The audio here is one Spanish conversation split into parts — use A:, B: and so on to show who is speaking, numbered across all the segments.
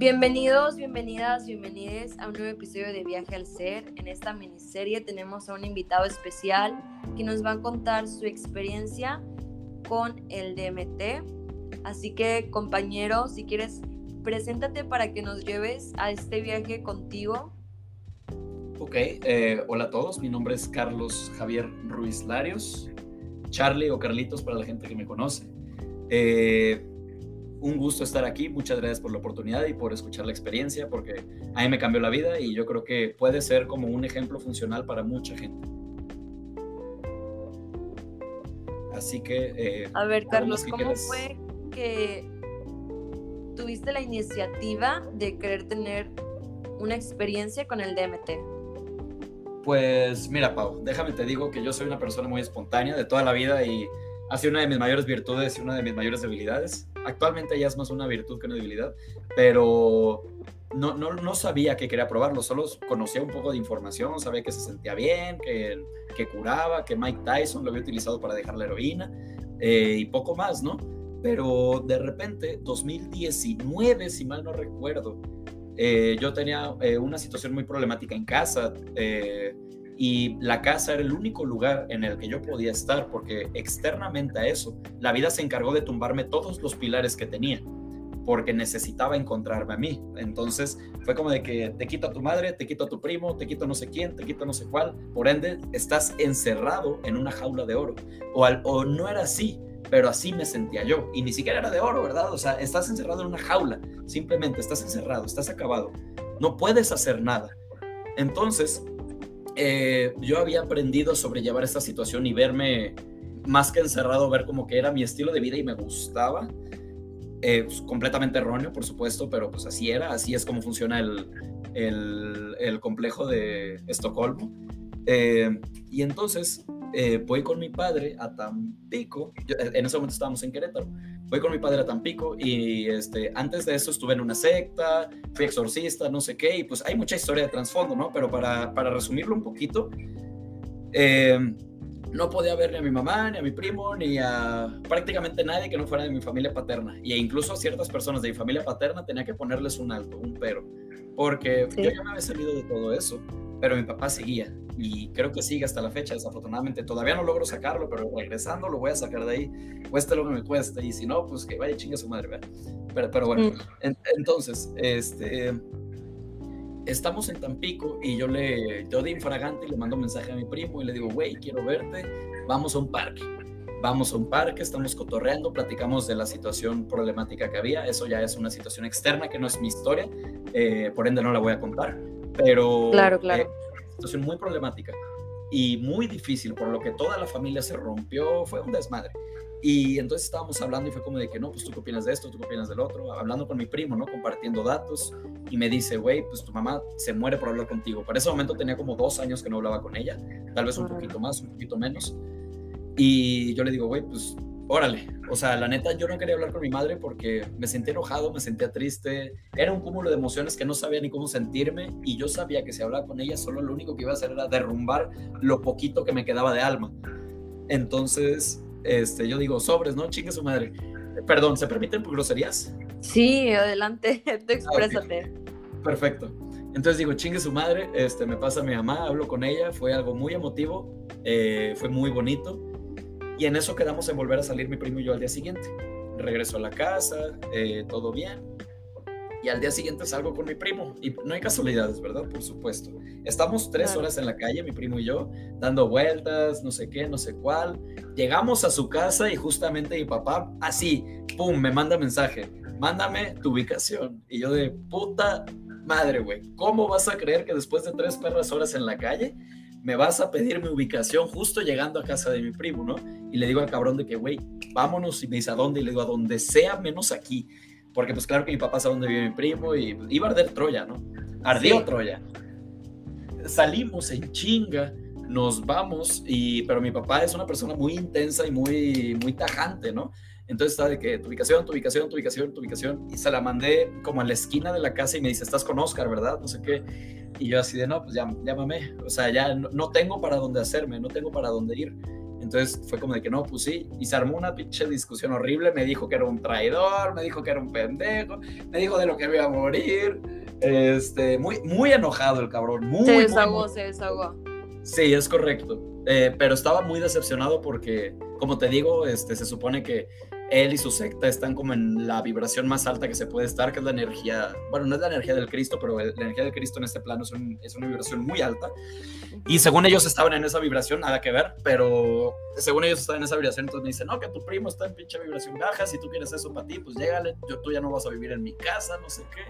A: Bienvenidos, bienvenidas, bienvenides a un nuevo episodio de Viaje al Ser. En esta miniserie tenemos a un invitado especial que nos va a contar su experiencia con el DMT. Así que, compañero, si quieres, preséntate para que nos lleves a este viaje contigo.
B: Ok, eh, hola a todos, mi nombre es Carlos Javier Ruiz Larios, Charlie o Carlitos para la gente que me conoce. Eh, un gusto estar aquí, muchas gracias por la oportunidad y por escuchar la experiencia, porque a mí me cambió la vida y yo creo que puede ser como un ejemplo funcional para mucha gente. Así que...
A: Eh, a ver, Carlos, ¿cómo fue que tuviste la iniciativa de querer tener una experiencia con el DMT?
B: Pues mira, Pau, déjame te digo que yo soy una persona muy espontánea de toda la vida y ha sido una de mis mayores virtudes y una de mis mayores debilidades. Actualmente ya es más una virtud que una debilidad, pero no, no, no sabía que quería probarlo, solo conocía un poco de información, sabía que se sentía bien, que, que curaba, que Mike Tyson lo había utilizado para dejar la heroína eh, y poco más, ¿no? Pero de repente, 2019, si mal no recuerdo, eh, yo tenía eh, una situación muy problemática en casa y la casa era el único lugar en el que yo podía estar porque externamente a eso, la vida se encargó de tumbarme todos los pilares que tenía porque necesitaba encontrarme a mí. Entonces fue como de que te quito a tu madre, te quito a tu primo, te quito no sé quién, te quito no sé cuál. Por ende, estás encerrado en una jaula de oro. O, o no era así, pero así me sentía yo. Y ni siquiera era de oro, ¿verdad? O sea, estás encerrado en una jaula. Simplemente estás encerrado, estás acabado. No puedes hacer nada. Entonces, eh, yo había aprendido a sobrellevar esta situación y verme más que encerrado, ver como que era mi estilo de vida y me gustaba. Eh, pues, completamente erróneo, por supuesto, pero pues así era, así es como funciona el, el, complejo de Estocolmo. Eh, y entonces eh, voy con mi padre a Tampico, en ese momento estábamos en Querétaro, voy con mi padre a Tampico y este, antes de eso estuve en una secta, fui exorcista, no sé qué, y pues hay mucha historia de trasfondo, ¿no? Pero para, para resumirlo un poquito, eh, no podía ver ni a mi mamá, ni a mi primo, ni a prácticamente nadie que no fuera de mi familia paterna. Y incluso a ciertas personas de mi familia paterna tenía que ponerles un alto, un pero, porque yo ya me había salido de todo eso pero mi papá seguía y creo que sigue hasta la fecha, desafortunadamente. Todavía no logro sacarlo, pero regresando lo voy a sacar de ahí, cueste lo que me cueste, y si no, pues que vaya chinga su madre, ¿verdad? Pero, pero bueno, entonces, este, estamos en Tampico y yo le, yo de infragante le mando un mensaje a mi primo y le digo, güey, quiero verte, vamos a un parque. Vamos a un parque, estamos cotorreando, platicamos de la situación problemática que había. Eso ya es una situación externa que no es mi historia, eh, por ende no la voy a contar pero
A: claro, claro.
B: Eh, situación muy problemática y muy difícil, por lo que toda la familia se rompió, fue un desmadre. Y entonces estábamos hablando y fue como de que, no, pues tú qué opinas de esto, tú qué opinas del otro, hablando con mi primo, ¿no? Compartiendo datos y me dice, güey, pues tu mamá se muere por hablar contigo. Para ese momento tenía como dos años que no hablaba con ella, tal vez un poquito más, un poquito menos. Y yo le digo, güey, pues órale. O sea, la neta, yo no quería hablar con mi madre porque me sentía enojado, me sentía triste. Era un cúmulo de emociones que no sabía ni cómo sentirme y yo sabía que si hablaba con ella, solo lo único que iba a hacer era derrumbar lo poquito que me quedaba de alma. Entonces, este, yo digo, sobres, ¿no? Chingue su madre. Perdón, ¿se permiten groserías?
A: Sí, adelante, te exprésate.
B: Perfecto. Entonces digo, chingue su madre, este, me pasa a mi mamá, hablo con ella, fue algo muy emotivo, eh, fue muy bonito y en eso quedamos en volver a salir mi primo y yo al día siguiente. Regreso a la casa, eh, todo bien. Y al día siguiente salgo con mi primo. Y no hay casualidades, ¿verdad? Por supuesto. Estamos tres horas en la calle, mi primo y yo, dando vueltas, no sé qué, no sé cuál. Llegamos a su casa y justamente mi papá, así, pum, me manda mensaje. Mándame tu ubicación. Y yo de puta madre, güey. ¿Cómo vas a creer que después de tres perras horas en la calle me vas a pedir mi ubicación justo llegando a casa de mi primo, ¿no? Y le digo al cabrón de que, güey, vámonos y me dice a dónde, y le digo a donde sea menos aquí, porque pues claro que mi papá sabe dónde vive mi primo y iba a arder Troya, ¿no? Ardió Troya. Salimos en chinga, nos vamos, y, pero mi papá es una persona muy intensa y muy, muy tajante, ¿no? Entonces está de que tu ubicación, tu ubicación, tu ubicación, tu ubicación. Y se la mandé como a la esquina de la casa y me dice, estás con Oscar, ¿verdad? No sé qué. Y yo así de, no, pues ya, llámame. O sea, ya no, tengo para dónde hacerme, no tengo para dónde ir. Entonces fue como de que no, pues sí, y se armó una pinche discusión horrible, me dijo que era un traidor, me dijo que era un pendejo, me dijo de lo que iba a morir, este, muy, muy enojado el cabrón, muy...
A: Se desahogó, se desahogó.
B: Sí, es correcto, eh, pero estaba muy decepcionado porque, como te digo, este, se supone que él y su secta están como en la vibración más alta que se puede estar, que es la energía, bueno, no es la energía del Cristo, pero la energía del Cristo en este plano es, es, una vibración muy alta. Y según ellos estaban en esa vibración, nada que ver, pero según ellos estaban en esa vibración, entonces me dicen, no, que tu primo está en pinche vibración baja, si tú quieres eso para ti, pues llégale, yo, tú ya no vas a vivir en mi casa, no sé qué.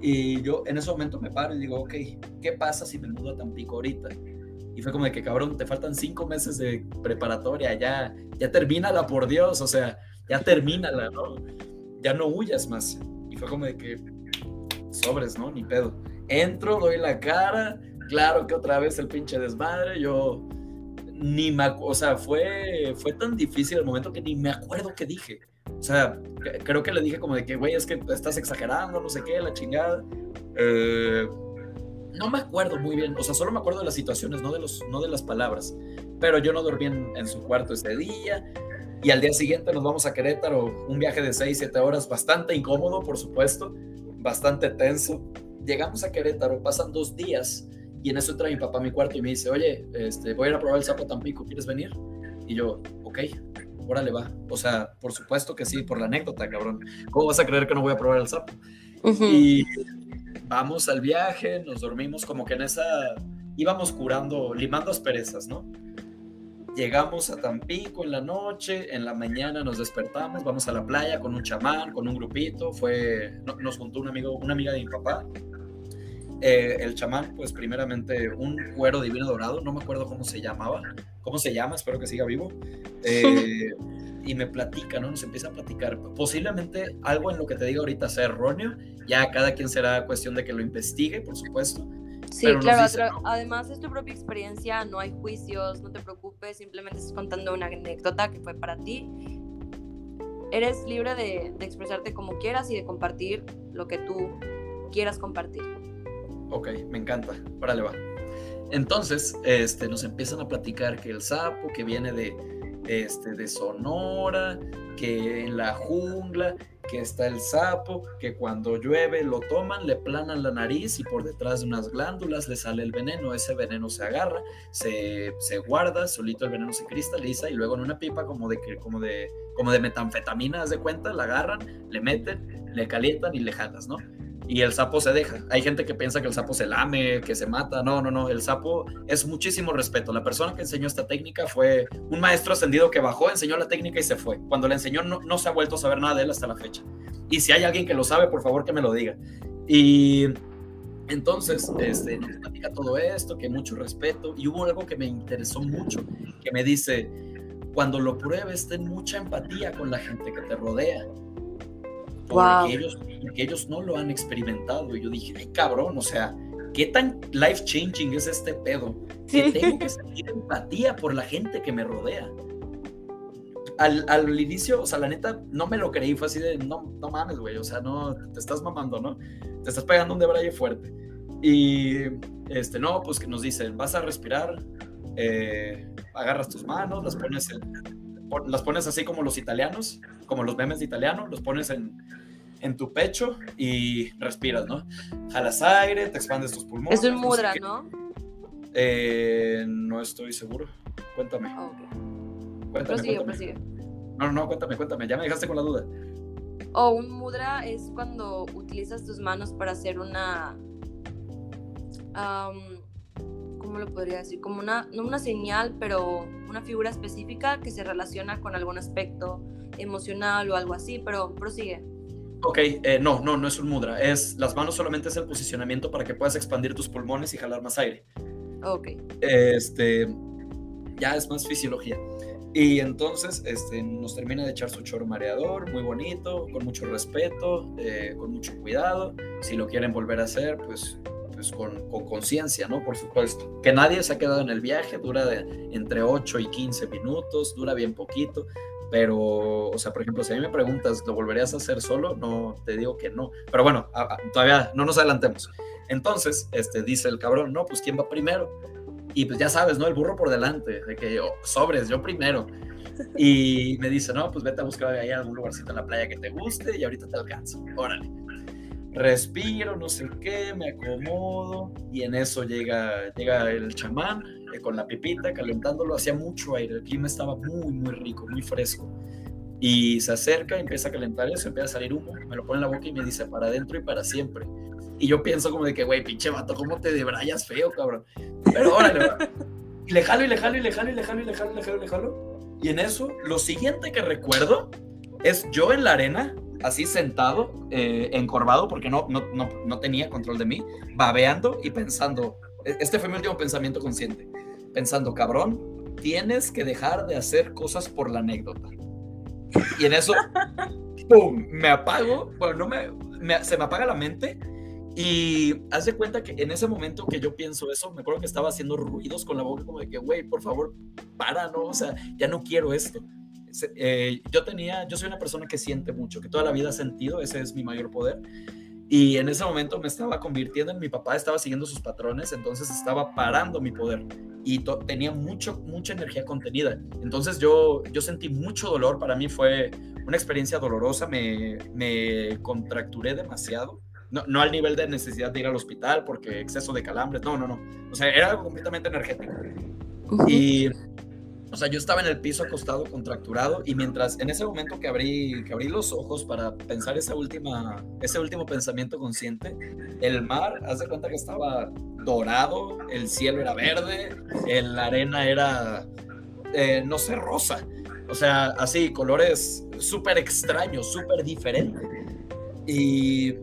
B: Y yo en ese momento me paro y digo, ok, ¿qué pasa si me mudo a Tampico ahorita? Y fue como de que, cabrón, te faltan cinco meses de preparatoria, ya, ya termínala, por Dios, o sea, ya termínala, ¿no? Ya no huyas más. Y fue como de que, sobres, ¿no? Ni pedo. Entro, doy la cara, claro que otra vez el pinche desmadre, yo ni me, o sea, fue, fue tan difícil el momento que ni me acuerdo qué dije. O sea, creo que le dije como de que, güey, es que estás exagerando, no sé qué, la chingada. Eh, no me acuerdo muy bien, o sea, solo me acuerdo de las situaciones, no de, los, no de las palabras. Pero yo no dormí en, en su cuarto ese día y al día siguiente nos vamos a Querétaro, un viaje de 6, 7 horas, bastante incómodo, por supuesto, bastante tenso. Llegamos a Querétaro, pasan dos días y en eso entra mi papá a mi cuarto y me dice, oye, este, voy a ir a probar el sapo Tampico, ¿quieres venir? Y yo, ok, órale va. O sea, por supuesto que sí, por la anécdota, cabrón. ¿Cómo vas a creer que no voy a probar el sapo? Y vamos al viaje, nos dormimos como que en esa, íbamos curando, limando asperezas, ¿no? Llegamos a Tampico en la noche, en la mañana nos despertamos, vamos a la playa con un chamán, con un grupito, fue, nos juntó un amigo, una amiga de mi papá. Eh, el chamán, pues primeramente un cuero divino dorado, no me acuerdo cómo se llamaba, cómo se llama, espero que siga vivo. Eh, y me platica, ¿no? Nos empieza a platicar. Posiblemente algo en lo que te digo ahorita sea erróneo, ya cada quien será cuestión de que lo investigue, por supuesto
A: Sí, claro, además es tu propia experiencia, no hay juicios, no te preocupes, simplemente estás contando una anécdota que fue para ti. Eres libre de, expresarte como quieras y de compartir lo que tú quieras compartir.
B: Ok, me encanta, órale va. Entonces, este, nos empiezan a platicar que el sapo que viene de, este, de Sonora, que en la jungla, que está el sapo, que cuando llueve lo toman, le planan la nariz y por detrás de unas glándulas le sale el veneno, ese veneno se agarra, se, se guarda, solito el veneno se cristaliza y luego en una pipa como de, como de, como de metanfetamina, haz de cuenta, la agarran, le meten, le calientan y le jalas, ¿no? Y el sapo se deja. Hay gente que piensa que el sapo se lame, que se mata. No, no, no. El sapo es muchísimo respeto. La persona que enseñó esta técnica fue un maestro ascendido que bajó, enseñó la técnica y se fue. Cuando le enseñó no, no se ha vuelto a saber nada de él hasta la fecha. Y si hay alguien que lo sabe, por favor que me lo diga. Y entonces, este, nos platica todo esto, que mucho respeto. Y hubo algo que me interesó mucho, que me dice, cuando lo pruebes, ten mucha empatía con la gente que te rodea porque, ellos, ellos no lo han experimentado. Y yo dije, ay cabrón, o sea, ¿qué tan life changing es este pedo? Que tengo que sentir empatía por la gente que me rodea. Al, al, inicio, o sea, la neta, no me lo creí, fue así de, no, no mames, güey, o sea, no, te estás mamando, ¿no? Te estás pegando un debraye fuerte. Y, este, no, pues que nos dicen, vas a respirar, eh, agarras tus manos, las pones en, las pones así como los italianos, como los memes de italiano, los pones en, en tu pecho y respiras, ¿no? Jalas aire, te expandes tus pulmones.
A: Es un mudra, ¿no?
B: Eh, no estoy seguro. Cuéntame.
A: Oh, Cuéntame, prosigue,
B: No, no, cuéntame, cuéntame. Ya me dejaste con la duda.
A: O un mudra es cuando utilizas tus manos para hacer una. ¿Cómo lo podría decir? Como una, no una señal, pero una figura específica que se relaciona con algún aspecto emocional o algo así, pero prosigue.
B: Ok, eh, no, no, no es un mudra. Es, las manos solamente es el posicionamiento para que puedas expandir tus pulmones y jalar más aire.
A: Ok.
B: Este, ya es más fisiología. Y entonces este, nos termina de echar su choro mareador, muy bonito, con mucho respeto, eh, con mucho cuidado. Si lo quieren volver a hacer, pues pues con conciencia, ¿no? Por supuesto. Que nadie se ha quedado en el viaje, dura de entre 8 y 15 minutos, dura bien poquito, pero, o sea, por ejemplo, si a mí me preguntas, ¿lo volverías a hacer solo? No, te digo que no. Pero bueno, todavía no nos adelantemos. Entonces, este, dice el cabrón, no, pues ¿quién va primero? Y pues ya sabes, ¿no? El burro por delante, de que yo, sobres, yo primero. Y me dice, no, pues vete a buscar ahí algún lugarcito en la playa que te guste y ahorita te alcanzo. Órale. Respiro, no sé qué, me acomodo y en eso llega, llega el chamán eh, con la pipita calentándolo. Hacía mucho aire, el clima estaba muy, muy rico, muy fresco. Y se acerca, empieza a calentar eso, empieza a salir humo, me lo pone en la boca y me dice, para adentro y para siempre. Y yo pienso como de que, güey, pinche vato, ¿cómo te debrayas feo, cabrón? Pero órale, le jalo y le jalo y le jalo y le jalo y le jalo y le jalo y le jalo. Y en eso, lo siguiente que recuerdo es yo en la arena, así sentado, eh, encorvado, porque no, no, no, no tenía control de mí, babeando y pensando, e, este fue mi último pensamiento consciente, pensando, cabrón, tienes que dejar de hacer cosas por la anécdota. Y en eso, ¡pum! Me apago, bueno, no me, se me apaga la mente y haz de cuenta que en ese momento que yo pienso eso, me acuerdo que estaba haciendo ruidos con la boca como de que, güey, por favor, para, no, o sea, ya no quiero esto. Eh, yo tenía, yo soy una persona que siente mucho, que toda la vida ha sentido, ese es mi mayor poder. Y en ese momento me estaba convirtiendo en mi papá, estaba siguiendo sus patrones, entonces estaba parando mi poder y tenía mucho, mucha energía contenida. Entonces yo, yo sentí mucho dolor, para mí fue una experiencia dolorosa, me, me contracturé demasiado no, no, al nivel de necesidad de ir al hospital porque exceso de calambres, no, no, no. O sea, era algo completamente energético. Y, o sea, yo estaba en el piso acostado, contracturado, y mientras, en ese momento que abrí, que abrí los ojos para pensar esa última, ese último pensamiento consciente, el mar, haz de cuenta que estaba dorado, el cielo era verde, la arena era, eh, no sé, rosa. O sea, así, colores súper extraños, súper diferentes. Y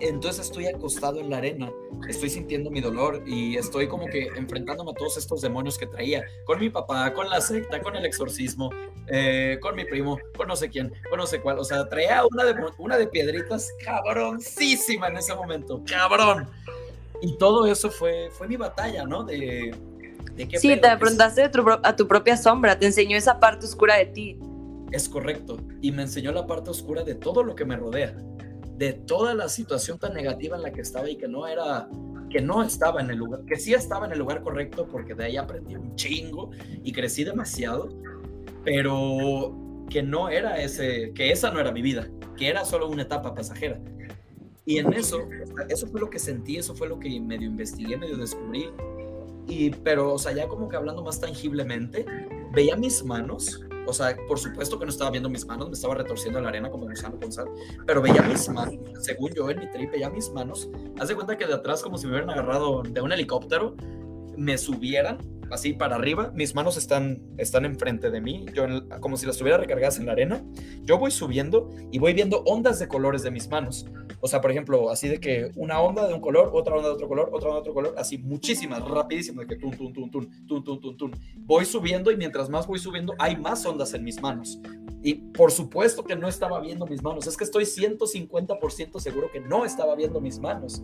B: entonces estoy acostado en la arena, estoy sintiendo mi dolor y estoy como que enfrentándome a todos estos demonios que traía, con mi papá, con la secta, con el exorcismo, eh, con mi primo, con no sé quién, con no sé cuál. O sea, traía una de, una de piedritas cabroncísima en ese momento, cabrón. Y todo eso fue, fue mi batalla, ¿no? De,
A: de qué sí, te enfrentaste a tu, a tu propia sombra, te enseñó esa parte oscura de ti.
B: Es correcto, y me enseñó la parte oscura de todo lo que me rodea de toda la situación tan negativa en la que estaba y que no era que no estaba en el lugar, que sí estaba en el lugar correcto porque de ahí aprendí un chingo y crecí demasiado, pero que no era ese, que esa no era mi vida, que era solo una etapa pasajera. Y en eso, eso fue lo que sentí, eso fue lo que medio investigué, medio descubrí. Y, pero, o sea, ya como que hablando más tangiblemente, veía mis manos o sea, por supuesto que no estaba viendo mis manos, me estaba retorciendo en la arena como gusano con sal, pero veía mis manos, según yo en mi trip, veía mis manos. Haz de cuenta que de atrás, como si me hubieran agarrado de un helicóptero, me subieran así para arriba, mis manos están, están enfrente de mí, yo como si las tuviera recargadas en la arena, yo voy subiendo y voy viendo ondas de colores de mis manos. O sea, por ejemplo, así de que una onda de un color, otra onda de otro color, otra onda de otro color, así muchísimas, rapidísimo, de que tun, tun, tun, tun, tun, tun, tun, tun. Voy subiendo y mientras más voy subiendo, hay más ondas en mis manos. Y por supuesto que no estaba viendo mis manos, es que estoy 150% seguro que no estaba viendo mis manos.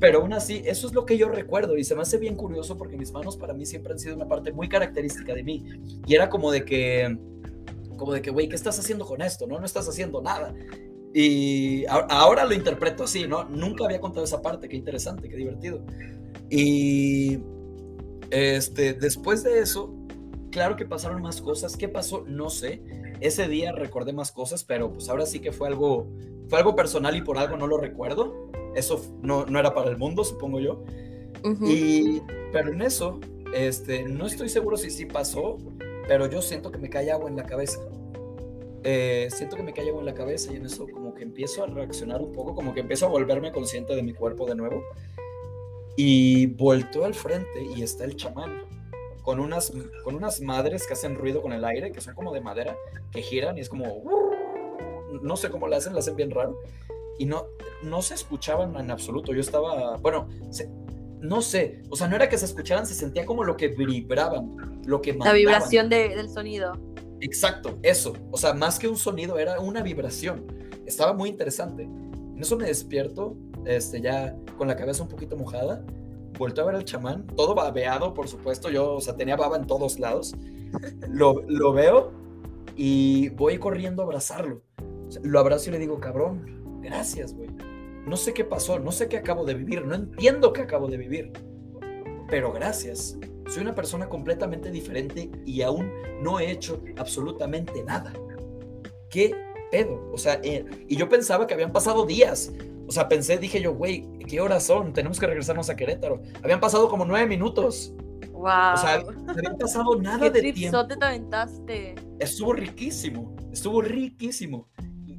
B: Pero aún así, eso es lo que yo recuerdo y se me hace bien curioso porque mis manos para mí siempre han sido una parte muy característica de mí. Y era como de que, como de que, güey, ¿qué estás haciendo con esto? No, no estás haciendo nada. Y ahora lo interpreto así, ¿no? Nunca había contado esa parte, qué interesante, qué divertido. Y este, después de eso, claro que pasaron más cosas. ¿Qué pasó? No sé. Ese día recordé más cosas, pero pues ahora sí que fue algo, fue algo personal y por algo no lo recuerdo eso no, no era para el mundo, supongo yo. y, pero en eso, este, no estoy seguro si sí pasó, pero yo siento que me cae agua en la cabeza. Eh, siento que me cae agua en la cabeza y en eso como que empiezo a reaccionar un poco, como que empiezo a volverme consciente de mi cuerpo de nuevo. Y vuelto al frente y está el chamán con unas, con unas madres que hacen ruido con el aire, que son como de madera, que giran y es como... No sé cómo lo hacen, lo hacen bien raro y no, no se escuchaban en absoluto. Yo estaba, bueno, no sé, o sea, no era que se escucharan, se sentía como lo que vibraban, lo que
A: La vibración del sonido.
B: Exacto, eso. O sea, más que un sonido, era una vibración. Estaba muy interesante. En eso me despierto, este, ya con la cabeza un poquito mojada. Vuelto a ver al chamán, todo babeado, por supuesto. Yo, o sea, tenía baba en todos lados. Lo, lo veo y voy corriendo a abrazarlo. lo abrazo y le digo, cabrón, Gracias, güey. No sé qué pasó, no sé qué acabo de vivir, no entiendo qué acabo de vivir. pero gracias. Soy una persona completamente diferente y aún no he hecho absolutamente nada. ¿Qué pedo? O sea, eh, y yo pensaba que habían pasado días. O sea, pensé, dije yo, güey, ¿qué horas son? Tenemos que regresarnos a Querétaro. Habían pasado como nueve minutos.
A: Wow.
B: O sea, no había pasado nada
A: ¿Qué
B: de tiempo.
A: te aventaste?
B: Estuvo riquísimo, estuvo riquísimo.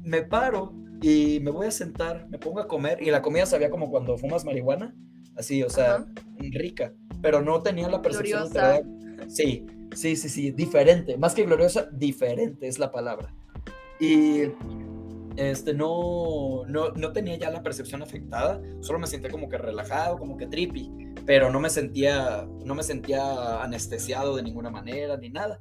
B: Me paro y me voy a sentar, me pongo a comer y la comida sabía como cuando fumas marihuana, así, o sea,
A: Ajá.
B: rica, pero no tenía la percepción
A: Gloriosa.
B: alterada. Sí, sí, sí, sí, diferente, más que gloriosa, diferente es la palabra. Y este no, no, no tenía ya la percepción afectada, solo me sentía como que relajado, como que trippy, pero no me sentía, no me sentía anestesiado de ninguna manera ni nada.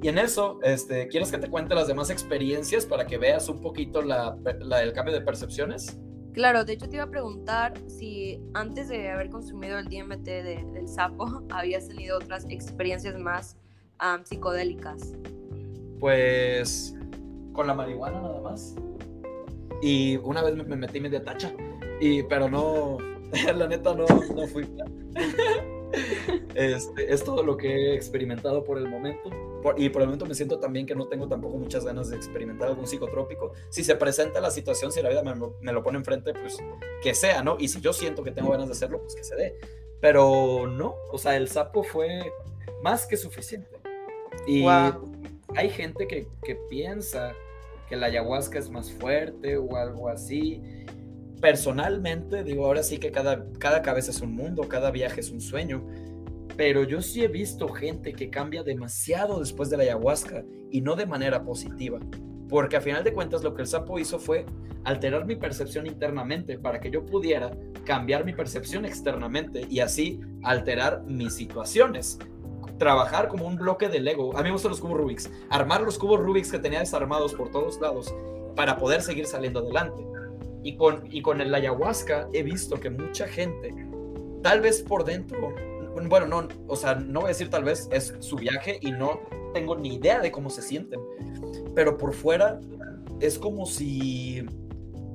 B: Y en eso, este, ¿quieres que te cuente las demás experiencias para que veas un poquito la, la- el cambio de percepciones?
A: Claro, de hecho te iba a preguntar si antes de haber consumido el DMT de- del sapo, habías tenido otras experiencias más am, psicodélicas.
B: Pues con la marihuana nada más. Y una vez me, me metí media tacha, y, pero no, la neta no, no fui. Este, es todo lo que he experimentado por el momento. Por- y por el momento me siento también que no tengo tampoco muchas ganas de experimentar algún psicotrópico. Si se presenta la situación, si la vida me, me lo pone enfrente, pues que sea, ¿no? Y si yo siento que tengo ganas de hacerlo, pues que se dé. Pero no, o sea, el sapo fue más que suficiente. Y
A: Wow.
B: hay gente que, que piensa que la ayahuasca es más fuerte o algo así. Personalmente, digo, ahora sí que cada, cada cabeza es un mundo, cada viaje es un sueño, pero yo sí he visto gente que cambia demasiado después de la ayahuasca y no de manera positiva, porque a final de cuentas lo que el sapo hizo fue alterar mi percepción internamente para que yo pudiera cambiar mi percepción externamente y así alterar mis situaciones trabajar como un bloque de Lego. A mí me gustan los cubos Rubik's. Armar los cubos Rubik's que tenía desarmados por todos lados para poder seguir saliendo adelante. Y con, y con el ayahuasca he visto que mucha gente, tal vez por dentro, bueno, no, o sea, no voy a decir tal vez, es su viaje y no tengo ni idea de cómo se sienten. Pero por fuera es como si,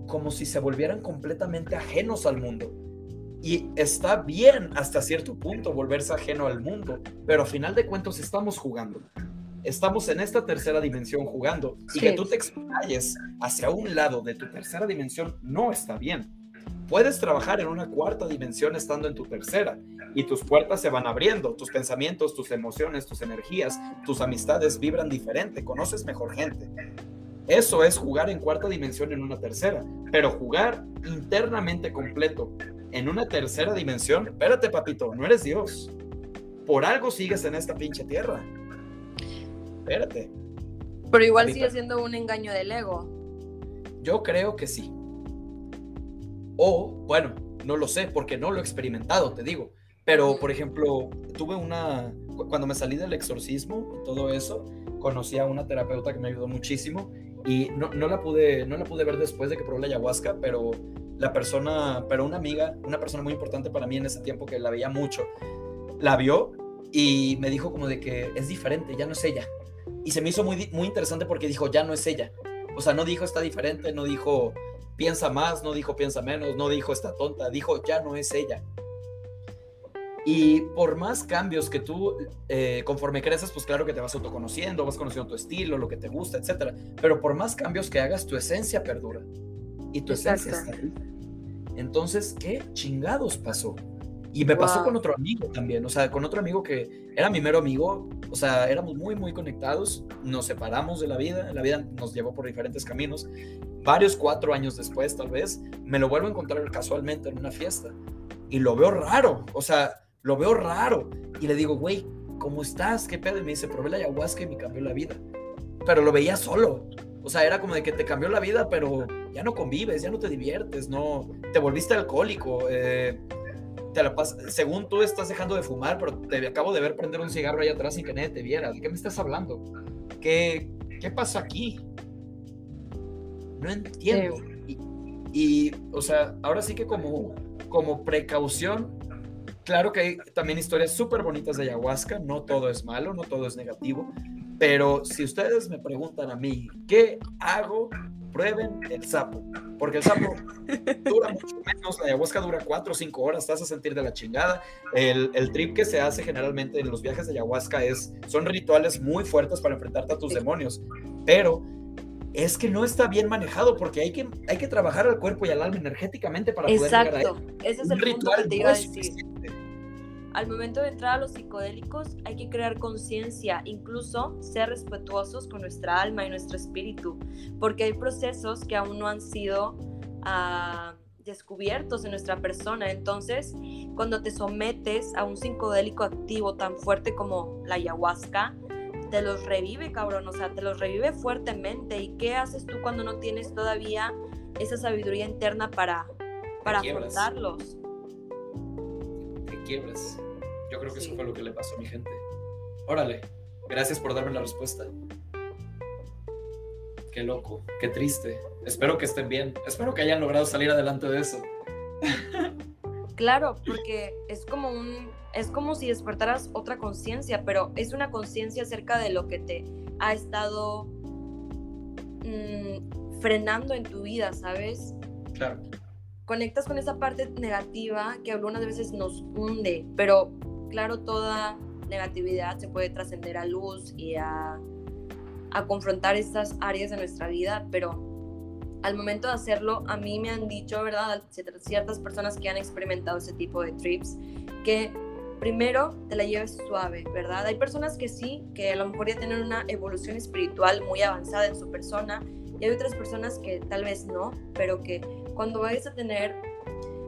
B: como si se volvieran completamente ajenos al mundo. Y está bien hasta cierto punto volverse ajeno al mundo, pero a final de cuentas estamos jugando. Estamos en esta tercera dimensión jugando y
A: Sí.
B: que tú te explayes hacia un lado de tu tercera dimensión no está bien. Puedes trabajar en una cuarta dimensión estando en tu tercera y tus puertas se van abriendo, tus pensamientos, tus emociones, tus energías, tus amistades vibran diferente, conoces mejor gente. Eso es jugar en cuarta dimensión en una tercera, pero jugar internamente completo en una tercera dimensión, espérate papito, no eres Dios. Por algo sigues en esta pinche tierra. Espérate.
A: Pero igual
B: Ahorita.
A: sigue siendo un engaño del ego.
B: Yo creo que sí. O, bueno, no lo sé porque no lo he experimentado, te digo. Pero, por ejemplo, tuve una, cu- cuando me salí del exorcismo y todo eso, conocí a una terapeuta que me ayudó muchísimo y no, no la pude, no la pude ver después de que probé la ayahuasca, pero la persona, pero una amiga, una persona muy importante para mí en ese tiempo que la veía mucho, la vio y me dijo como de que es diferente, ya no es ella. Y se me hizo muy, muy interesante porque dijo, ya no es ella. O sea, no dijo está diferente, no dijo piensa más, no dijo piensa menos, no dijo está tonta, dijo ya no es ella. Y por más cambios que tú, eh, conforme creces, pues claro que te vas autoconociendo, vas conociendo tu estilo, lo que te gusta, etcétera. Pero por más cambios que hagas, tu esencia perdura. Y tu esencia
A: Exacto.
B: está ahí. Entonces, ¿qué chingados pasó? Y me pasó con otro amigo también, o sea, con otro amigo que era mi mero amigo, o sea, éramos muy, muy conectados, nos separamos de la vida, la vida nos llevó por diferentes caminos. Varios cuatro años después, tal vez, me lo vuelvo a encontrar casualmente en una fiesta y lo veo raro, o sea, lo veo raro. Y le digo, güey, ¿cómo estás? ¿Qué pedo? Y me dice, probé la ayahuasca y me cambió la vida. Pero lo veía solo. O sea, era como de que te cambió la vida, pero ya no convives, ya no te diviertes, no, te volviste alcohólico, eh, te la pas- según tú estás dejando de fumar, pero te acabo de ver prender un cigarro ahí atrás sin que nadie te viera. ¿De qué me estás hablando? ¿Qué, qué pasa aquí? No entiendo. Y, y, o sea, ahora sí que como, como precaución, claro que hay también historias súper bonitas de ayahuasca, no todo es malo, no todo es negativo, pero si ustedes me preguntan a mí, ¿qué hago prueben el sapo, porque el sapo dura mucho menos, la ayahuasca dura cuatro o cinco horas, estás a sentir de la chingada. El, el, trip que se hace generalmente en los viajes de ayahuasca es, son rituales muy fuertes para enfrentarte a tus demonios, pero es que no está bien manejado porque hay que, hay que trabajar al cuerpo y al alma energéticamente para poder llegar a
A: Exacto, ese es el ritual punto que te iba a decir. Al momento de entrar a los psicodélicos hay que crear conciencia, incluso ser respetuosos con nuestra alma y nuestro espíritu, porque hay procesos que aún no han sido uh, descubiertos en nuestra persona. Entonces, cuando te sometes a un psicodélico activo tan fuerte como la ayahuasca, te los revive, cabrón, o sea, te los revive fuertemente. ¿Y qué haces tú cuando no tienes todavía esa sabiduría interna para, para afrontarlos?
B: Quiebras. Yo creo que eso fue lo que le pasó a mi gente. Órale, gracias por darme la respuesta. Qué loco, qué triste. Espero que estén bien. Espero que hayan logrado salir adelante de eso.
A: Claro, porque es como un es como si despertaras otra conciencia, pero es una conciencia acerca de lo que te ha estado mm, frenando en tu vida, ¿sabes?
B: Claro.
A: Conectas con esa parte negativa que algunas veces nos hunde, pero claro, toda negatividad se puede trascender a luz y a, a confrontar estas áreas de nuestra vida, pero al momento de hacerlo, a mí me han dicho, ¿verdad? Ciertas personas que han experimentado ese tipo de trips, que primero te la lleves suave, ¿verdad? Hay personas que sí, que a lo mejor ya tienen una evolución espiritual muy avanzada en su persona, y hay otras personas que tal vez no, pero que cuando vayas a tener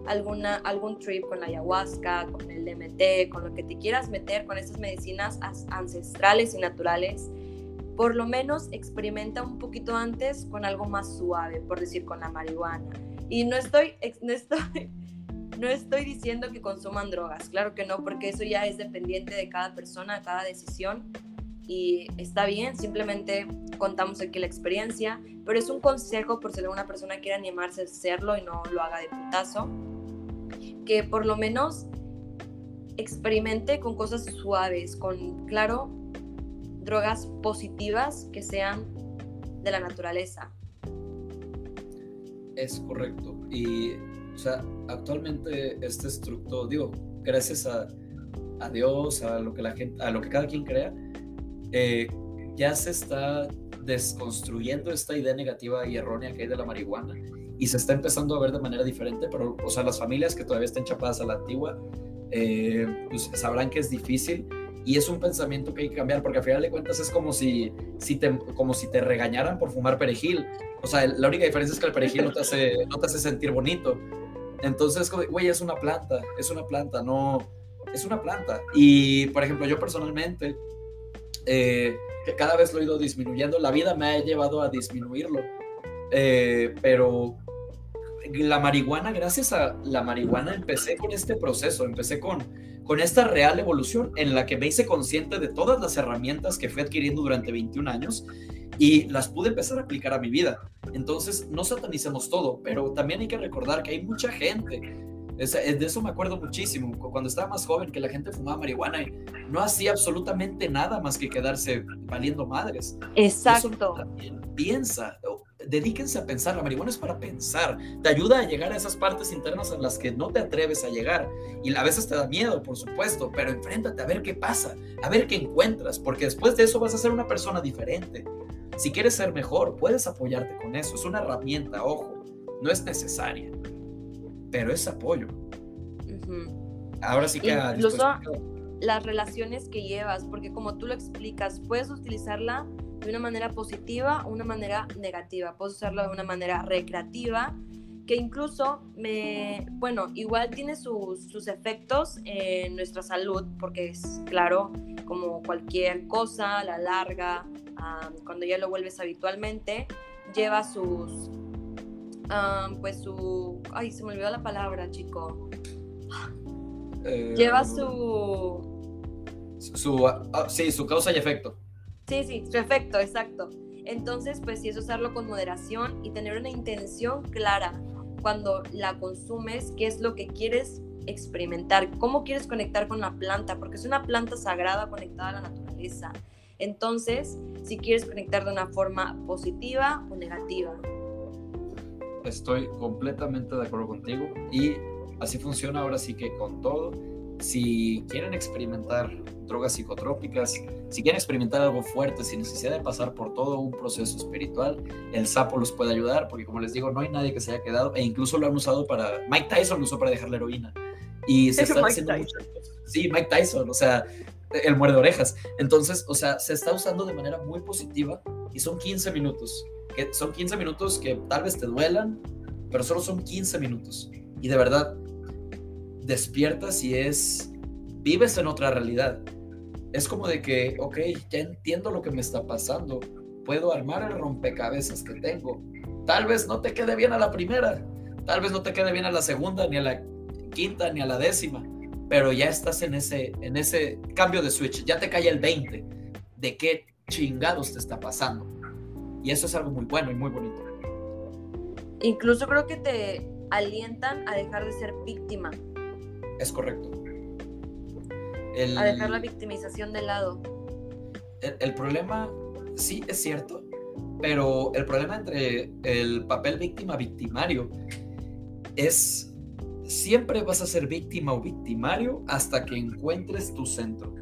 A: alguna, algún trip con la ayahuasca, con el DMT, con lo que te quieras meter, con estas medicinas ancestrales y naturales, por lo menos experimenta un poquito antes con algo más suave, por decir con la marihuana. Y no estoy, no estoy, no estoy diciendo que consuman drogas, claro que no, porque eso ya es dependiente de cada persona, cada decisión. Y está bien, simplemente contamos aquí la experiencia, pero es un consejo por si alguna persona quiere animarse a hacerlo y no lo haga de putazo que por lo menos experimente con cosas suaves, con, claro, drogas positivas que sean de la naturaleza.
B: Es correcto. Y, o sea, actualmente este estructo, digo, gracias a, a, Dios, a lo que la gente, a lo que cada quien crea, eh, ya se está desconstruyendo esta idea negativa y errónea que hay de la marihuana y se está empezando a ver de manera diferente, pero, o sea, las familias que todavía estén chapadas a la antigua, eh, pues sabrán que es difícil y es un pensamiento que hay que cambiar, porque al final de cuentas es como si, si te, como si te regañaran por fumar perejil. O sea, la única diferencia es que el perejil no te hace, no te hace sentir bonito. Entonces, güey, es una planta, es una planta, no, es una planta. Y, por ejemplo, yo personalmente, eh, que cada vez lo he ido disminuyendo, la vida me ha llevado a disminuirlo. Eh, pero la marihuana, gracias a la marihuana, empecé con este proceso, empecé con, con esta real evolución en la que me hice consciente de todas las herramientas que fui adquiriendo durante 21 años y las pude empezar a aplicar a mi vida. Entonces, no satanicemos todo, pero también hay que recordar que hay mucha gente. De eso me acuerdo muchísimo, cuando estaba más joven, que la gente fumaba marihuana y no hacía absolutamente nada más que quedarse valiendo madres.
A: Exacto.
B: piensa, dedíquense a pensar, la marihuana es para pensar, te ayuda a llegar a esas partes internas en las que no te atreves a llegar y a veces te da miedo, por supuesto, pero enfréntate a ver qué pasa, a ver qué encuentras, porque después de eso vas a ser una persona diferente. Si quieres ser mejor, puedes apoyarte con eso, es una herramienta, ojo, no es necesaria, pero es apoyo. Ahora sí que...
A: Incluso las relaciones que llevas, porque como tú lo explicas, puedes utilizarla de una manera positiva o una manera negativa. Puedes usarlo de una manera recreativa, que incluso me, bueno, igual tiene sus, sus efectos en nuestra salud, porque es claro, como cualquier cosa, la larga, cuando ya lo vuelves habitualmente, lleva sus, pues su, ay, se me olvidó la palabra, chico. lleva su...
B: Su, ah, sí, su causa y efecto.
A: Sí, sí, su efecto, exacto. Entonces, pues sí es usarlo con moderación y tener una intención clara cuando la consumes, qué es lo que quieres experimentar, cómo quieres conectar con la planta, porque es una planta sagrada conectada a la naturaleza. Entonces, si quieres conectar de una forma positiva o negativa.
B: Estoy completamente de acuerdo contigo y así funciona ahora sí que con todo. Si quieren experimentar drogas psicotrópicas, si quieren experimentar algo fuerte sin necesidad de pasar por todo un proceso espiritual, el sapo los puede ayudar, porque como les digo, no hay nadie que se haya quedado, e incluso lo han usado para, Mike Tyson lo usó para dejar la heroína. Y se está haciendo muchas cosas. Sí, Mike Tyson, o sea, el muerde orejas. Entonces, o sea, se está usando de manera muy positiva y son 15 minutos. Son 15 minutos que tal vez te duelan, pero solo son 15 minutos. Y de verdad, despiertas y es, vives en otra realidad. Es como de que, ok, ya entiendo lo que me está pasando. Puedo armar el rompecabezas que tengo. Tal vez no te quede bien a la primera. Tal vez no te quede bien a la segunda, ni a la quinta, ni a la décima pero ya estás en ese, en ese cambio de switch, ya te cae el 20 de qué chingados te está pasando. Y eso es algo muy bueno y muy bonito.
A: Incluso creo que te alientan a dejar de ser víctima.
B: Es correcto.
A: a dejar la victimización de lado.
B: El, el problema, sí, es cierto, pero el problema entre el papel víctima-victimario es siempre vas a ser víctima o victimario hasta que encuentres tu centro.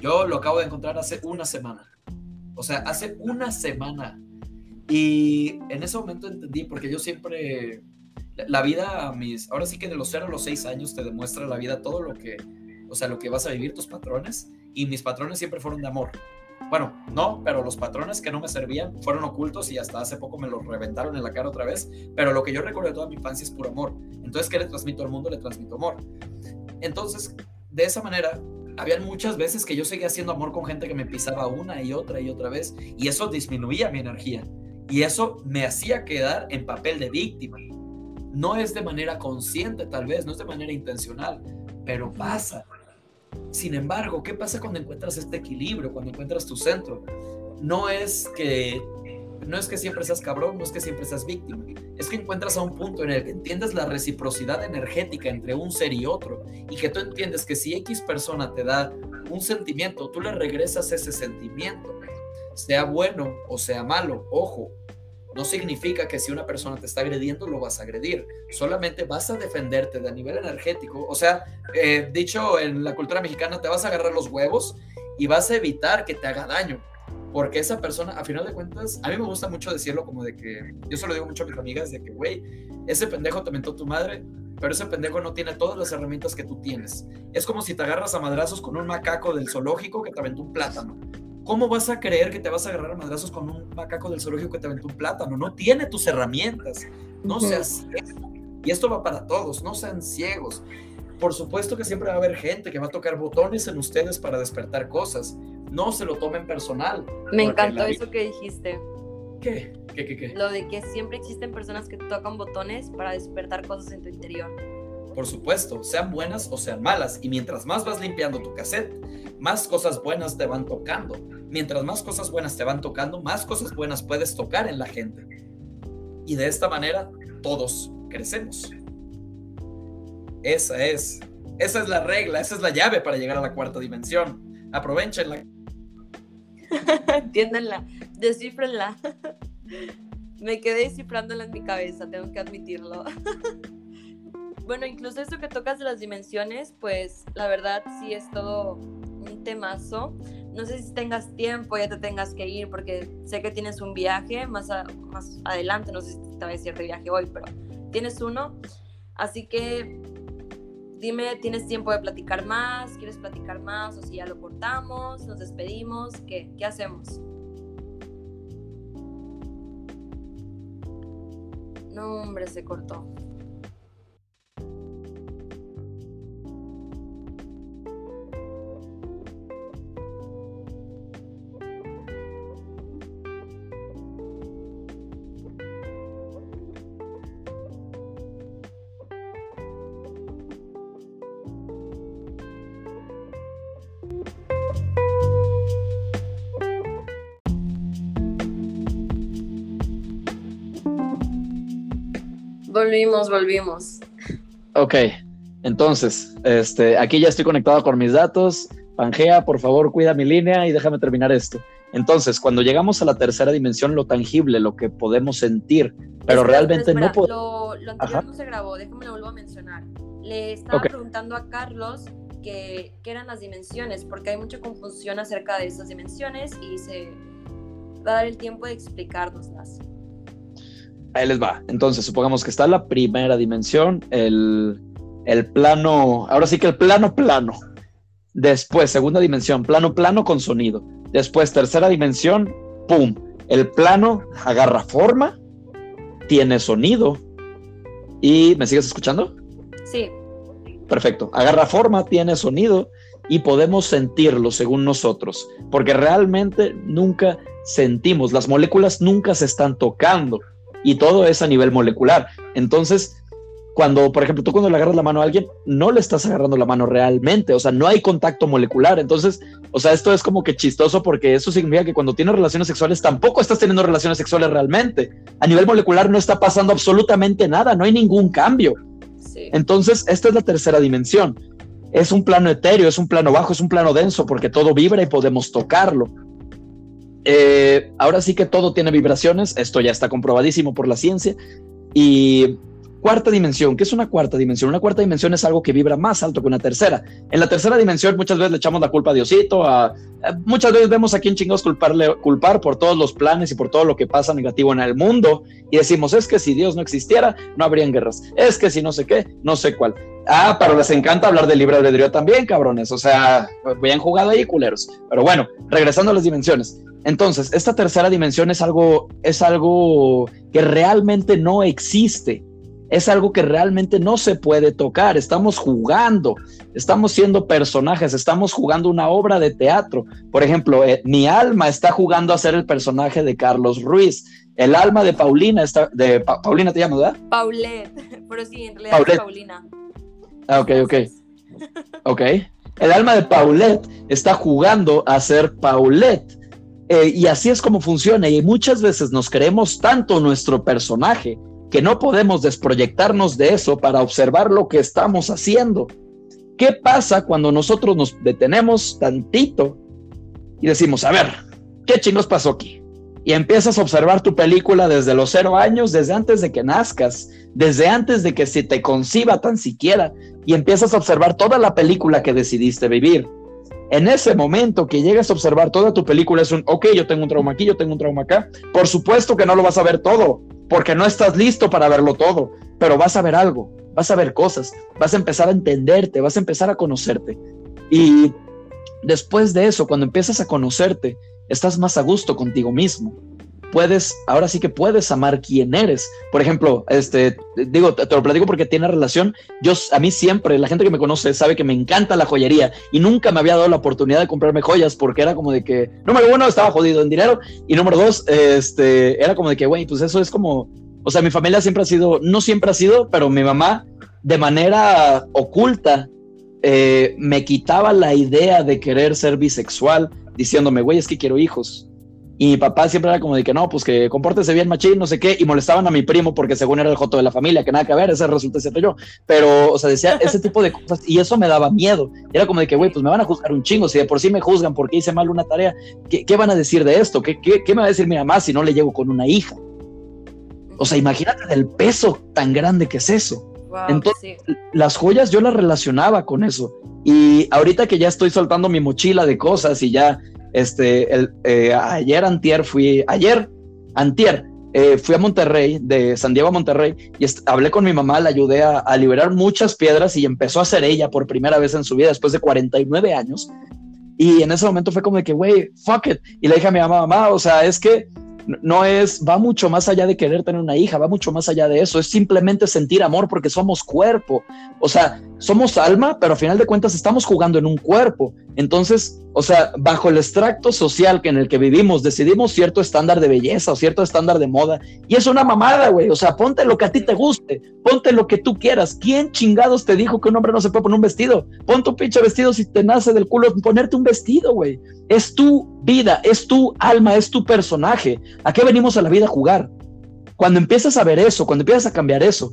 B: Yo lo acabo de encontrar hace una semana. O sea, hace una semana. Y en ese momento entendí, porque yo siempre, la vida a mis, ahora sí que de los 0 a los 6 años te demuestra la vida todo lo que, o sea, lo que vas a vivir, tus patrones. Y mis patrones siempre fueron de amor. Bueno, no, pero los patrones que no me servían fueron ocultos y hasta hace poco me los reventaron en la cara otra vez. Pero lo que yo recuerdo de toda mi infancia es puro amor. Entonces, ¿qué le transmito al mundo? Le transmito amor. Entonces, de esa manera, habían muchas veces que yo seguía haciendo amor con gente que me pisaba una y otra y otra vez. Y eso disminuía mi energía. Y eso me hacía quedar en papel de víctima. No es de manera consciente, tal vez, no es de manera intencional, pero pasa. Sin embargo, ¿qué pasa cuando encuentras este equilibrio, cuando encuentras tu centro? No es que no es que siempre seas cabrón, no es que siempre seas víctima, es que encuentras a un punto en el que entiendes la reciprocidad energética entre un ser y otro y que tú entiendes que si X persona te da un sentimiento, tú le regresas ese sentimiento, sea bueno o sea malo, ojo, no significa que si una persona te está agrediendo lo vas a agredir, solamente vas a defenderte de a nivel energético. O sea, eh, dicho en la cultura mexicana, te vas a agarrar los huevos y vas a evitar que te haga daño. Porque esa persona, a final de cuentas, a mí me gusta mucho decirlo como de que, yo se lo digo mucho a mis amigas, de que, güey, ese pendejo te mentó tu madre, pero ese pendejo no tiene todas las herramientas que tú tienes. Es como si te agarras a madrazos con un macaco del zoológico que te aventó un plátano. ¿Cómo vas a creer que te vas a agarrar a madrazos con un macaco del zoológico que te aventó un plátano? No tiene tus herramientas. No seas ciego. Y esto va para todos, no sean ciegos. Por supuesto que siempre va a haber gente que va a tocar botones en ustedes para despertar cosas. No se lo tomen personal.
A: Me encantó eso que dijiste.
B: ¿Qué? ¿Qué, qué, qué?
A: Lo de que siempre existen personas que tocan botones para despertar cosas en tu interior.
B: Por supuesto, sean buenas o sean malas. Y mientras más vas limpiando tu cassette, más cosas buenas te van tocando. Mientras más cosas buenas te van tocando, más cosas buenas puedes tocar en la gente. Y de esta manera todos crecemos. Esa es, esa es la regla, esa es la llave para llegar a la cuarta dimensión. Aprovechenla.
A: Entiéndanla, descifrenla. Me quedé descifrándola en mi cabeza, tengo que admitirlo. bueno, incluso eso que tocas de las dimensiones, pues la verdad sí es todo un temazo. No sé si tengas tiempo, ya te tengas que ir, porque sé que tienes un viaje más, más adelante, no sé si te voy a decir de viaje hoy, pero tienes uno. Así que dime, ¿tienes tiempo de platicar más? ¿Quieres platicar más? O si ya lo cortamos, nos despedimos, ¿qué, qué hacemos? No, hombre, se cortó. Volvimos, volvimos.
B: Ok, entonces, este, aquí ya estoy conectado con mis datos. Pangea, por favor, cuida mi línea y déjame terminar esto. Entonces, cuando llegamos a la tercera dimensión, lo tangible, lo que podemos sentir, pero realmente no
A: podemos... Lo, lo anterior no se grabó, déjame lo vuelvo a mencionar. Le estaba preguntando a Carlos qué eran las dimensiones, porque hay mucha confusión acerca de esas dimensiones y se va a dar el tiempo de explicárnoslas.
B: Ahí les va. Entonces, supongamos que está la primera dimensión, el, el plano, ahora sí que el plano plano. Después, segunda dimensión, plano plano con sonido. Después, tercera dimensión, ¡pum! El plano agarra forma, tiene sonido. ¿Y me sigues escuchando?
A: Sí.
B: Perfecto. Agarra forma, tiene sonido y podemos sentirlo según nosotros, porque realmente nunca sentimos, las moléculas nunca se están tocando y todo es a nivel molecular. Entonces, cuando, por ejemplo, tú cuando le agarras la mano a alguien, no le estás agarrando la mano realmente, o sea, no hay contacto molecular. Entonces, o sea, esto es como que chistoso porque eso significa que cuando tienes relaciones sexuales tampoco estás teniendo relaciones sexuales realmente. A nivel molecular no está pasando absolutamente nada, no hay ningún cambio. Entonces, esta es la tercera dimensión. Es un plano etéreo, es un plano bajo, es un plano denso porque todo vibra y podemos tocarlo. Eh, ahora sí que todo tiene vibraciones, esto ya está comprobadísimo por la ciencia. Y Cuarta dimensión, ¿qué es una cuarta dimensión? Una cuarta dimensión es algo que vibra más alto que una tercera. En la tercera dimensión muchas veces le echamos la culpa a Diosito, a, muchas veces vemos a quién chingados culparle, culpar por todos los planes y por todo lo que pasa negativo en el mundo y decimos, es que si Dios no existiera, no habrían guerras. Es que si no sé qué, no sé cuál. Ah, pero les encanta hablar de libre albedrío también, cabrones. O sea, habían jugado ahí culeros. Pero bueno, regresando a las dimensiones. Entonces, esta tercera dimensión es algo, es algo que realmente no existe es algo que realmente no se puede tocar. Estamos jugando, estamos siendo personajes, estamos jugando una obra de teatro. Por ejemplo, eh, mi alma está jugando a ser el personaje de Carlos Ruiz. El alma de Paulina está, de Paulina te llamas, ¿verdad?
A: Paulette, pero sí, en realidad es Paulina.
B: Ah, ok, ok. Ok. El alma de Paulette está jugando a ser Paulette. Eh, y así es como funciona. Y muchas veces nos creemos tanto nuestro personaje que no podemos desproyectarnos de eso para observar lo que estamos haciendo. ¿Qué pasa cuando nosotros nos detenemos tantito y decimos, a ver, ¿qué chingos pasó aquí? Y empiezas a observar tu película desde los cero años, desde antes de que nazcas, desde antes de que se te conciba tan siquiera, y empiezas a observar toda la película que decidiste vivir. En ese momento que llegas a observar toda tu película es un, ok, yo tengo un trauma aquí, yo tengo un trauma acá. Por supuesto que no lo vas a ver todo, porque no estás listo para verlo todo, pero vas a ver algo, vas a ver cosas, vas a empezar a entenderte, vas a empezar a conocerte. Y después de eso, cuando empiezas a conocerte, estás más a gusto contigo mismo. Puedes, ahora sí que puedes amar quien eres. Por ejemplo, este, digo, te, lo platico porque tiene relación. Yo, a mí siempre, la gente que me conoce sabe que me encanta la joyería y nunca me había dado la oportunidad de comprarme joyas porque era como de que, número uno, estaba jodido en dinero y número dos, este, era como de que, güey, pues eso es como, o sea, mi familia siempre ha sido, no siempre ha sido, pero mi mamá de manera oculta eh, me quitaba la idea de querer ser bisexual, diciéndome, güey, es que quiero hijos. Y mi papá siempre era como de que no, pues que compórtese bien, machín, no sé qué, y molestaban a mi primo porque según era el joto de la familia, que nada que ver, ese resulta ser yo. Pero, o sea, decía ese tipo de cosas y eso me daba miedo. Era como de que, güey, pues me van a juzgar un chingo, si de por sí me juzgan porque hice mal una tarea, ¿qué, qué van a decir de esto? ¿Qué, ¿Qué, qué, me va a decir mi mamá si no le llego con una hija? O sea, imagínate el peso tan grande que es eso. Entonces, las joyas yo las relacionaba con eso. Y ahorita que ya estoy soltando mi mochila de cosas y ya este, eh, ayer antier fui, ayer antier, eh, fui a Monterrey, de San Diego a Monterrey, y hablé con mi mamá, le ayudé a, liberar muchas piedras y empezó a hacer ella por primera vez en su vida después de 49 años. Y en ese momento fue como de que, güey, fuck it. Y le dije a mi mamá, mamá, o sea, es que no es, va mucho más allá de querer tener una hija, va mucho más allá de eso, es simplemente sentir amor porque somos cuerpo, o sea, somos alma, pero a final de cuentas estamos jugando en un cuerpo. Entonces, o sea, bajo el extracto social que en el que vivimos, decidimos cierto estándar de belleza o cierto estándar de moda. Y es una mamada, güey. O sea, ponte lo que a ti te guste, ponte lo que tú quieras. ¿Quién chingados te dijo que un hombre no se puede poner un vestido? Pon tu pinche vestido si te nace del culo ponerte un vestido, güey. Es tu vida, es tu alma, es tu personaje. ¿A qué venimos a la vida a jugar? Cuando empiezas a ver eso, cuando empiezas a cambiar eso,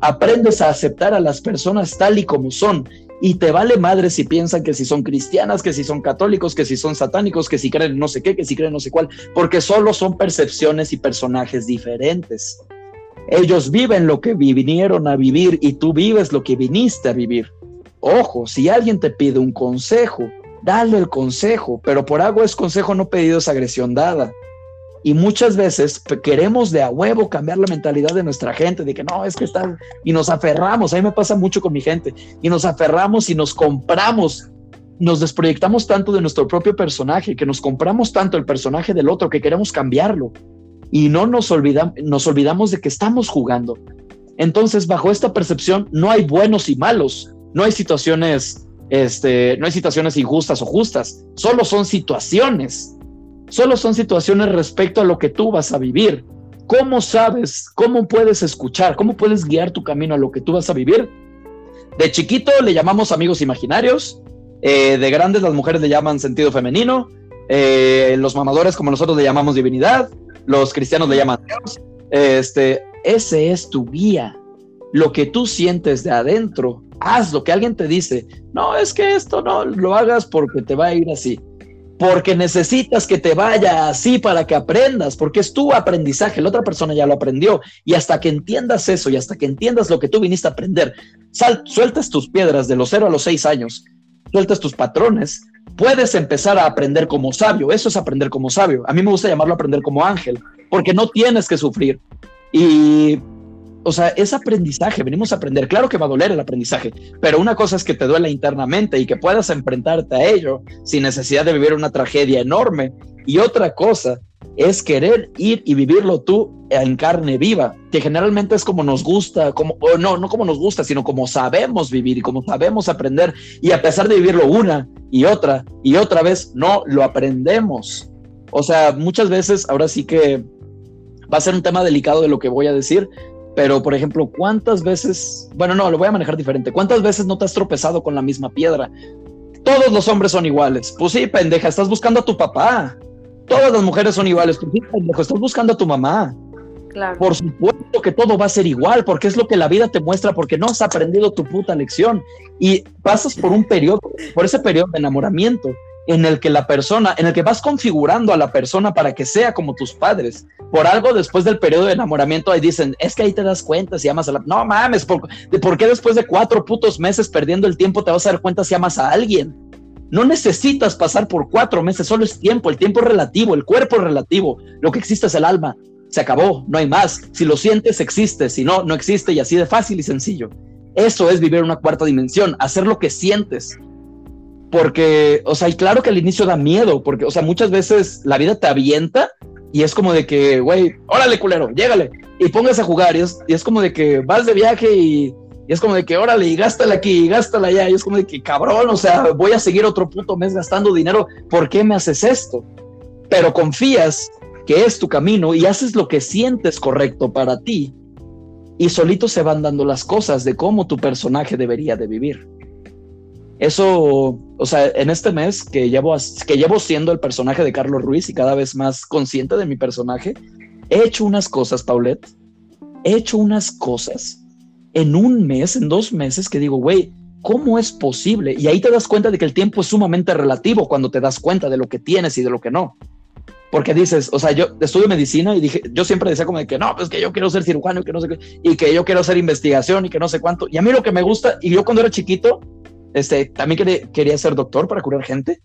B: aprendes a aceptar a las personas tal y como son. Y te vale madre si piensan que si son cristianas, que si son católicos, que si son satánicos, que si creen no sé qué, que si creen no sé cuál, porque solo son percepciones y personajes diferentes. Ellos viven lo que vinieron a vivir y tú vives lo que viniste a vivir. Ojo, si alguien te pide un consejo, dale el consejo, pero por algo es consejo no pedido es agresión dada. Y muchas veces queremos de a huevo cambiar la mentalidad de nuestra gente, de que no, es que está, y nos aferramos, a mí me pasa mucho con mi gente, y nos aferramos y nos compramos, nos desproyectamos tanto de nuestro propio personaje, que nos compramos tanto el personaje del otro, que queremos cambiarlo, y no nos, olvidamos, nos olvidamos de que estamos jugando. Entonces, bajo esta percepción, no hay buenos y malos, no hay situaciones, este, no hay situaciones injustas o justas, solo son situaciones Solo son situaciones respecto a lo que tú vas a vivir. ¿Cómo sabes? ¿Cómo puedes escuchar? ¿Cómo puedes guiar tu camino a lo que tú vas a vivir? De chiquito le llamamos amigos imaginarios, eh, de grandes las mujeres le llaman sentido femenino, eh, los mamadores como nosotros le llamamos divinidad, los cristianos le llaman Dios. Este, ese es tu guía. Lo que tú sientes de adentro, haz lo que alguien te dice. No, es que esto no lo hagas porque te va a ir así porque necesitas que te vaya así para que aprendas, porque es tu aprendizaje, la otra persona ya lo aprendió, y hasta que entiendas eso y hasta que entiendas lo que tú viniste a aprender, sal, sueltas tus piedras de los 0 a los 6 años, sueltas tus patrones, puedes empezar a aprender como sabio, eso es aprender como sabio, a mí me gusta llamarlo aprender como ángel, porque no tienes que sufrir. Y o sea, es aprendizaje, venimos a aprender. Claro que va a doler el aprendizaje, pero una cosa es que te duela internamente y que puedas enfrentarte a ello sin necesidad de vivir una tragedia enorme. Y otra cosa es querer ir y vivirlo tú en carne viva, que generalmente es como nos gusta, como, o no, no como nos gusta, sino como sabemos vivir y como sabemos aprender. Y a pesar de vivirlo una y otra y otra vez, no lo aprendemos. O sea, muchas veces, ahora sí que va a ser un tema delicado de lo que voy a decir, pero, por ejemplo, ¿cuántas veces, bueno, no, lo voy a manejar diferente, ¿cuántas veces no te has tropezado con la misma piedra? Todos los hombres son iguales. Pues sí, pendeja, estás buscando a tu papá. Todas las mujeres son iguales. Pues sí, pendejo, estás buscando a tu mamá. Claro. Por supuesto que todo va a ser igual, porque es lo que la vida te muestra, porque no has aprendido tu puta lección. Y pasas por un periodo, por ese periodo de enamoramiento, en el que la persona, en el que vas configurando a la persona para que sea como tus padres. Por algo después del periodo de enamoramiento ahí dicen, es que ahí te das cuenta si amas a la... No mames, ¿por, ¿por qué después de cuatro putos meses perdiendo el tiempo te vas a dar cuenta si amas a alguien? No necesitas pasar por cuatro meses, solo es tiempo, el tiempo es relativo, el cuerpo es relativo, lo que existe es el alma, se acabó, no hay más. Si lo sientes, existe, si no, no existe y así de fácil y sencillo. Eso es vivir una cuarta dimensión, hacer lo que sientes, porque, o sea, y claro que al inicio da miedo, porque, o sea, muchas veces la vida te avienta y es como de que, güey, órale, culero, llégale y pongas a jugar. Y es, y es como de que vas de viaje y, es como de que, órale, y gástala aquí y gástala allá. Y es como de que, cabrón, o sea, voy a seguir otro puto mes gastando dinero. ¿Por qué me haces esto? Pero confías que es tu camino y haces lo que sientes correcto para ti. Y solito se van dando las cosas de cómo tu personaje debería de vivir. Eso, o sea, en este mes que llevo, que llevo siendo el personaje de Carlos Ruiz y cada vez más consciente de mi personaje, he hecho unas cosas, Paulette, he hecho unas cosas en un mes, en dos meses, que digo, güey, ¿cómo es posible? Y ahí te das cuenta de que el tiempo es sumamente relativo cuando te das cuenta de lo que tienes y de lo que no. Porque dices, o sea, yo estudio medicina y dije, yo siempre decía como de que no, pues que yo quiero ser cirujano y que no sé qué, y que yo quiero hacer investigación y que no sé cuánto. Y a mí lo que me gusta, y yo cuando era chiquito, este, también quería, ser doctor para curar gente,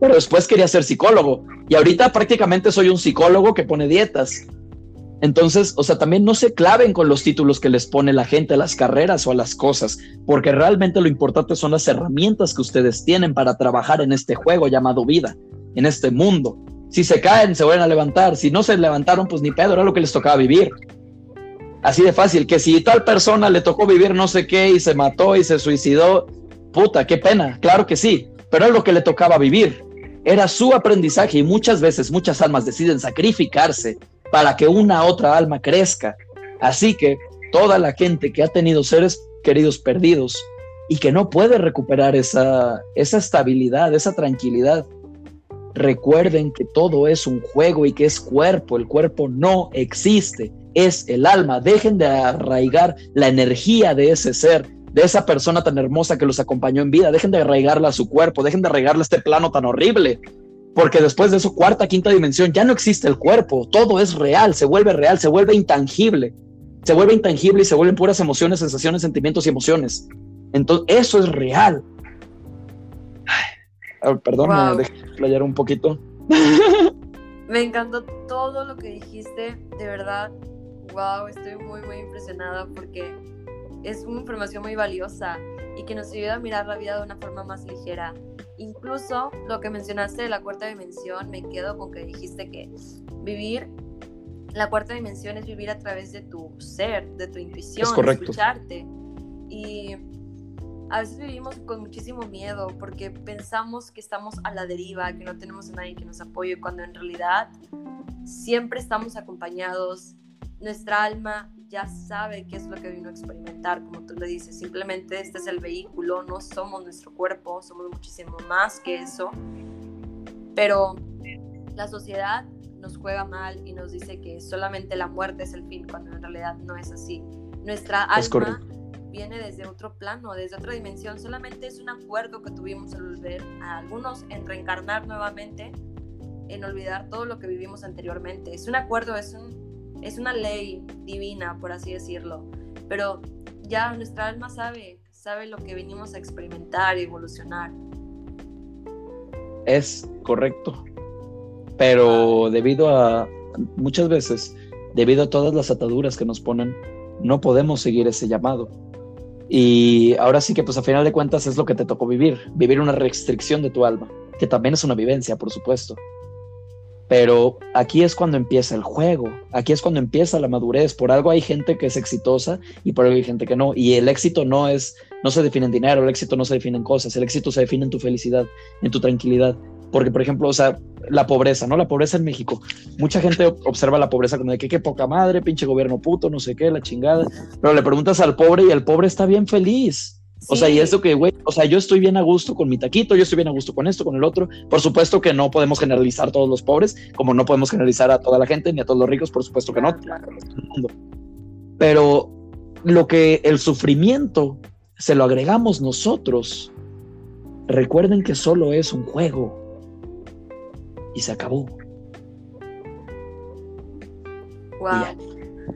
B: pero después quería ser psicólogo. Y ahorita prácticamente soy un psicólogo que pone dietas. Entonces, o sea, también no se claven con los títulos que les pone la gente a las carreras o a las cosas, porque realmente lo importante son las herramientas que ustedes tienen para trabajar en este juego llamado vida, en este mundo. Si se caen, se vuelven a levantar. Si no se levantaron, pues ni pedo, era lo que les tocaba vivir. Así de fácil, que si tal persona le tocó vivir no sé qué y se mató y se suicidó, puta, qué pena, claro que sí, pero es lo que le tocaba vivir. Era su aprendizaje y muchas veces muchas almas deciden sacrificarse para que una otra alma crezca. Así que toda la gente que ha tenido seres queridos perdidos y que no puede recuperar esa, esa estabilidad, esa tranquilidad, recuerden que todo es un juego y que es cuerpo, el cuerpo no existe, es el alma, dejen de arraigar la energía de ese ser, de esa persona tan hermosa que los acompañó en vida, dejen de arraigarla a su cuerpo, dejen de arraigarla a este plano tan horrible, porque después de eso, cuarta, quinta dimensión, ya no existe el cuerpo, todo es real, se vuelve real, se vuelve intangible, se vuelve intangible y se vuelven puras emociones, sensaciones, sentimientos y emociones. Entonces, eso es real. perdón, me dejé playar un poquito.
A: Me encantó todo lo que dijiste, de verdad. Wow, estoy muy, muy impresionada porque es una información muy valiosa y que nos ayuda a mirar la vida de una forma más ligera. Incluso lo que mencionaste de la cuarta dimensión, me quedo con que dijiste que vivir la cuarta dimensión es vivir a través de tu ser, de tu intuición,
B: de
A: escucharte. Y a veces vivimos con muchísimo miedo porque pensamos que estamos a la deriva, que no tenemos a nadie que nos apoye, cuando en realidad siempre estamos acompañados. Nuestra alma ya sabe qué es lo que vino a experimentar, como tú le dices. Simplemente este es el vehículo, no somos nuestro cuerpo, somos muchísimo más que eso. Pero la sociedad nos juega mal y nos dice que solamente la muerte es el fin, cuando en realidad no es así. Nuestra alma viene desde otro plano, desde otra dimensión, solamente es un acuerdo que tuvimos al volver a algunos en reencarnar nuevamente, en olvidar todo lo que vivimos anteriormente. Es un acuerdo, es, un, es una ley divina, por así decirlo, pero ya nuestra alma sabe, sabe lo que venimos a experimentar y evolucionar.
B: Es correcto, pero debido a muchas veces, debido a todas las ataduras que nos ponen, no podemos seguir ese llamado. Y ahora sí que pues a final de cuentas es lo que te tocó vivir, vivir una restricción de tu alma, que también es una vivencia, por supuesto. Pero aquí es cuando empieza el juego, aquí es cuando empieza la madurez. Por algo hay gente que es exitosa y por algo hay gente que no. Y el éxito no es, no se define en dinero, el éxito no se define en cosas, el éxito se define en tu felicidad, en tu tranquilidad. Porque, por ejemplo, o sea, la pobreza, ¿no? La pobreza en México. Mucha gente observa la pobreza como de que qué poca madre, pinche gobierno puto, no sé qué, la chingada. Pero le preguntas al pobre y el pobre está bien feliz. O sea, y eso que, güey, o sea, yo estoy bien a gusto con mi taquito, yo estoy bien a gusto con esto, con el otro. Por supuesto que no podemos generalizar a todos los pobres, como no podemos generalizar a toda la gente ni a todos los ricos, por supuesto que no. Pero lo que el sufrimiento se lo agregamos nosotros. Recuerden que solo es un juego y se acabó.
A: Wow.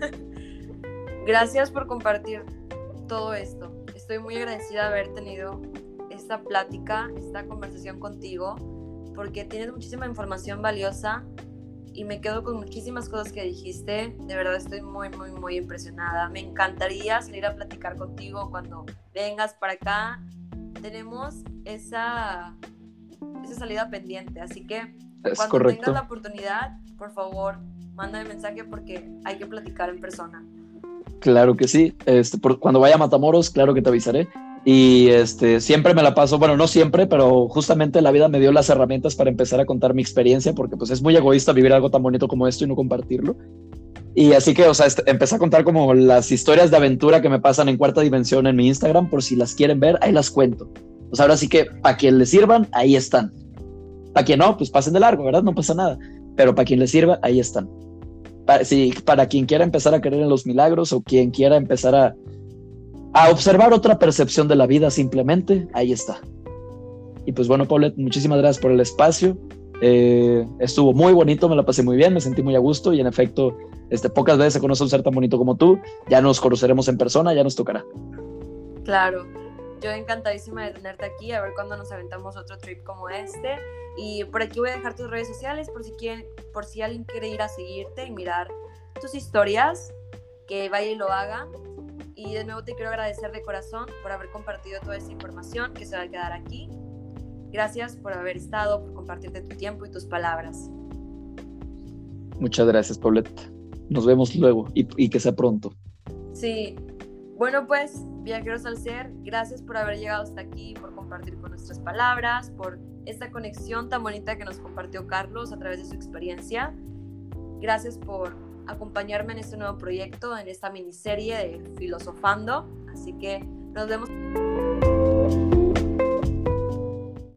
A: Gracias por compartir todo esto. Estoy muy agradecida de haber tenido esta plática, esta conversación contigo, porque tienes muchísima información valiosa y me quedo con muchísimas cosas que dijiste. De verdad estoy muy, muy, muy impresionada. Me encantaría salir a platicar contigo cuando vengas para acá. Tenemos esa, esa salida pendiente, así que
B: es
A: Cuando
B: correcto.
A: tengas la oportunidad, por favor, mándame mensaje porque hay que platicar en persona.
B: Claro que sí. Este, por, cuando vaya a Matamoros, claro que te avisaré. Y este, siempre me la paso, bueno, no siempre, pero justamente la vida me dio las herramientas para empezar a contar mi experiencia, porque pues es muy egoísta vivir algo tan bonito como esto y no compartirlo. Y así que, o sea, este, empecé a contar como las historias de aventura que me pasan en cuarta dimensión en mi Instagram, por si las quieren ver, ahí las cuento. Pues ahora sí que para quien les sirvan, ahí están. Para quien no, pues pasen de largo, ¿verdad? No pasa nada. Pero para quien les sirva, ahí están. Para, si, para quien quiera empezar a creer en los milagros o quien quiera empezar a, a observar otra percepción de la vida simplemente, ahí está. Y pues bueno, Paulette, muchísimas gracias por el espacio. Eh, estuvo muy bonito, me la pasé muy bien, me sentí muy a gusto y en efecto, este, pocas veces se conoce un ser tan bonito como tú. Ya nos conoceremos en persona, ya nos tocará.
A: Claro, yo encantadísima de tenerte aquí, a ver cuándo nos aventamos otro trip como este. Y por aquí voy a dejar tus redes sociales por si, quieren, por si alguien quiere ir a seguirte y mirar tus historias, que vaya y lo haga. Y de nuevo te quiero agradecer de corazón por haber compartido toda esta información que se va a quedar aquí. Gracias por haber estado, por compartirte tu tiempo y tus palabras.
B: Muchas gracias, Paulette. Nos vemos luego y, y que sea pronto.
A: Sí. Bueno, pues, viajeros al ser, gracias por haber llegado hasta aquí, por compartir con nuestras palabras, por esta conexión tan bonita que nos compartió Carlos a través de su experiencia. Gracias por acompañarme en este nuevo proyecto, en esta miniserie de Filosofando. Así que nos vemos.